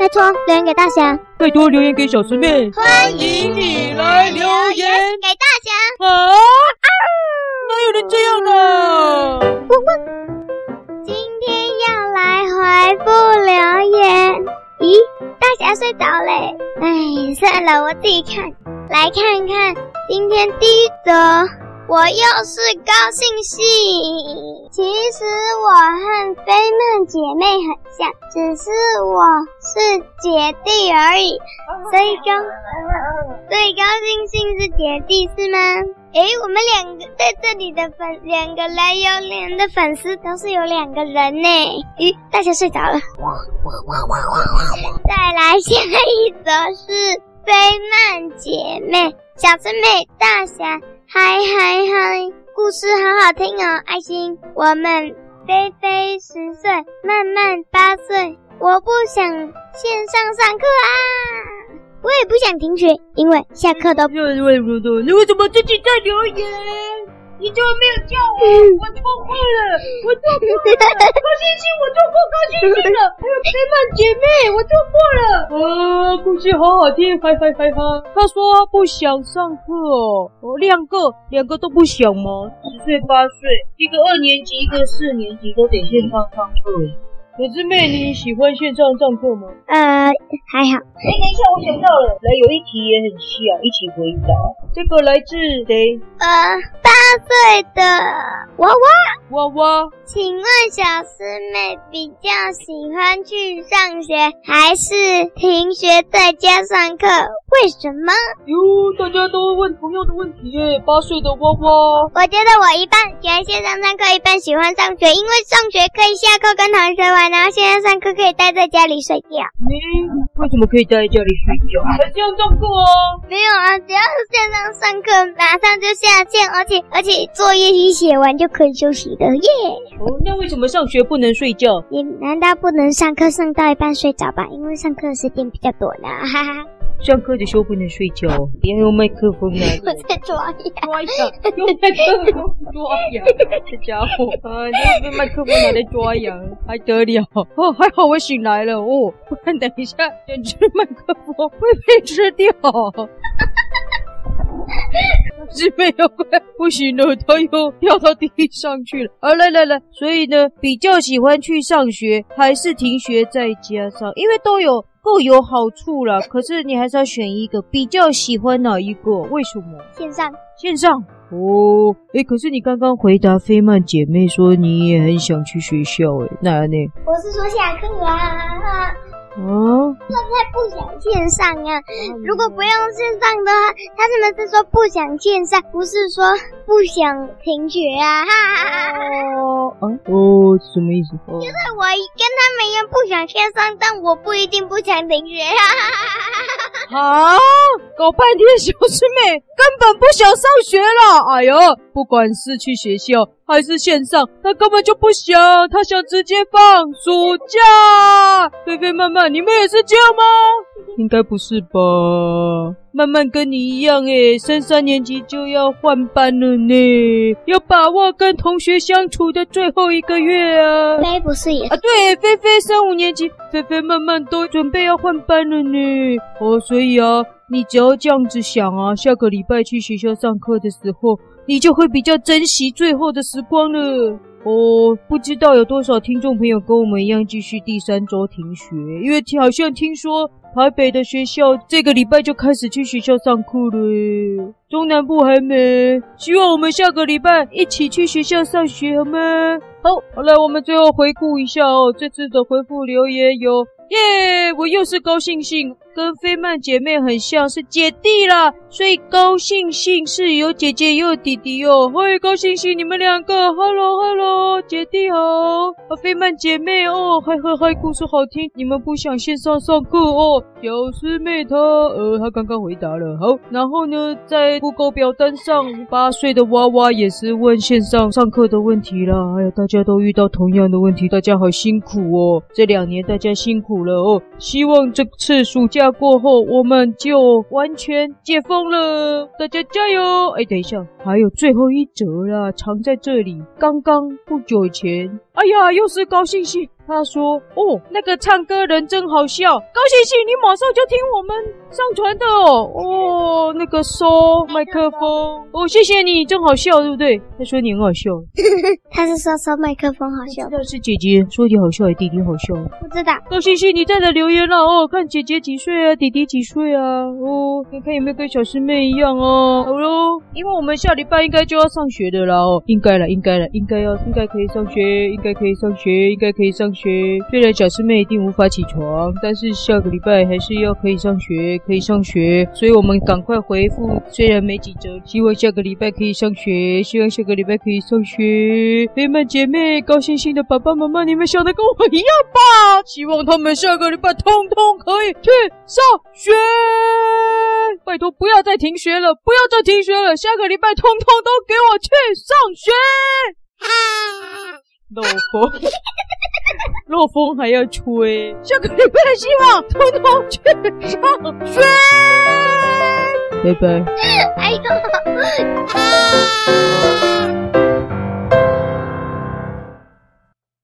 拜托留言给大侠，拜托留言给小师妹，欢迎你来留言给大侠。啊？哪有人这样的？今天要来回复留言。咦，大侠睡着嘞？哎，算了，我自己看。来看看今天第一则。我又是高兴信，其实我和菲曼姐妹很像，只是我是姐弟而已。所以高，所以高兴信是姐弟是吗？诶，我们两个在这里的粉，两个来有脸的粉丝都是有两个人呢。咦，大家睡着了。再来下一则是菲曼姐妹，小师妹，大侠。嗨嗨嗨！故事好好听哦，爱心。我们菲菲十岁，曼曼八岁。我不想线上上课啊，我也不想停学，因为下课都……你为什么自己在留言？你怎么没有叫我？我错过了，我错过了。高星星，我错过高兴信了。还有菲曼姐妹，我错过了。啊，故事好好听，嗨嗨嗨哈。他说不想上课哦，哦，两个，两个都不想吗？十岁八岁，一个二年级，一个四年级，都得线上上课。可是妹，你喜欢线上上课吗？呃，还好。哎，等一下，我想到了，来，有一题也很像，一起回答。这个来自谁？呃，八岁的娃娃。娃娃，请问小师妹比较喜欢去上学，还是停学在家上课？为什么？哟，大家都问同样的问题耶。八岁的花花，我觉得我一半喜欢线上上课，一半喜欢上学，因为上学可以下课跟同学玩。然后线上上课可以待在家里睡觉。嗯为什么可以待在家里睡觉？还这样上课哦？没有啊，只要是线上上课，马上就下线，而且而且作业一写完就可以休息的耶。哦，那为什么上学不能睡觉？你难道不能上课上到一半睡着吧？因为上课的时间比较短呢，哈哈。上课的时候不能睡觉，别用麦克风来。我在抓羊，抓羊，用麦克风抓羊，这家伙啊，你用麦克风拿来抓羊，还得了？哦，还好我醒来了哦，不然等一下整只麦克风会被吃掉。是没有怪不行了，他又掉到地上去了。啊，来来来，所以呢，比较喜欢去上学，还是停学在家上？因为都有。各有好处啦，可是你还是要选一个，比较喜欢哪一个？为什么？线上，线上哦。诶，可是你刚刚回答菲曼姐妹说你也很想去学校，诶，哪呢？我是说下课啊。哦，他才不想线上啊！如果不用线上的话，他是不是说不想线上？不是说不想停学啊？哈哈哈哈哦什么意思？就是我跟他们一样不想线上，但我不一定不想停学啊！啊，搞半天小师妹根本不想上学了！哎呦，不管是去学校。还是线上，他根本就不想，他想直接放暑假。菲菲、曼曼，你们也是这样吗？应该不是吧？曼曼跟你一样，诶，升三年级就要换班了呢，要把握跟同学相处的最后一个月啊。菲不是也是？啊，对，菲菲升五年级，菲菲、曼曼都准备要换班了呢。哦，所以啊，你只要这样子想啊，下个礼拜去学校上课的时候。你就会比较珍惜最后的时光了。哦，不知道有多少听众朋友跟我们一样继续第三周停学，因为好像听说台北的学校这个礼拜就开始去学校上课了，中南部还没。希望我们下个礼拜一起去学校上学，好吗？好，好，来，我们最后回顾一下哦，这次的回复留言有。耶我又是高兴兴，跟菲曼姐妹很像，是姐弟啦，所以高兴兴是有姐姐又有弟弟哦。嘿，高兴兴，你们两个，hello hello，姐弟好，啊，菲曼姐妹哦，嗨嗨嗨，故事好听，你们不想线上上课哦？小师妹她，呃，她刚刚回答了，好，然后呢，在布告表单上，八岁的娃娃也是问线上上课的问题啦。哎呀，大家都遇到同样的问题，大家好辛苦哦，这两年大家辛苦了哦，希望这次暑假过后我们就完全解封了，大家加油！哎，等一下，还有最后一折啦，藏在这里。刚刚不久前，哎呀，又是高兴信。他说：“哦，那个唱歌人真好笑，高兴兴，你马上就听我们上传的哦。哦，那个收麦克风，哦，谢谢你，真好笑，对不对？他说你很好笑，他是说收麦克风好笑，是姐姐说你好笑，还是弟弟好笑？不知道。高兴兴，你在这留言了哦，看姐姐几岁啊，弟弟几岁啊？哦，看看有没有跟小师妹一样哦。好喽，因为我们下礼拜应该就要上学的啦哦，应该了，应该了，应该要，应该可以上学，应该可以上学，应该可以上学。虽然小师妹一定无法起床，但是下个礼拜还是要可以上学，可以上学。所以我们赶快回复，虽然没几周，希望下个礼拜可以上学，希望下个礼拜可以上学。飞曼姐妹，高星星的爸爸妈妈，你们想的跟我一样吧？希望他们下个礼拜通通可以去上学。拜托，不要再停学了，不要再停学了，下个礼拜通通都给我去上学。漏风，漏风还要吹。下个礼拜希望通通去上 学。拜拜。哎呦！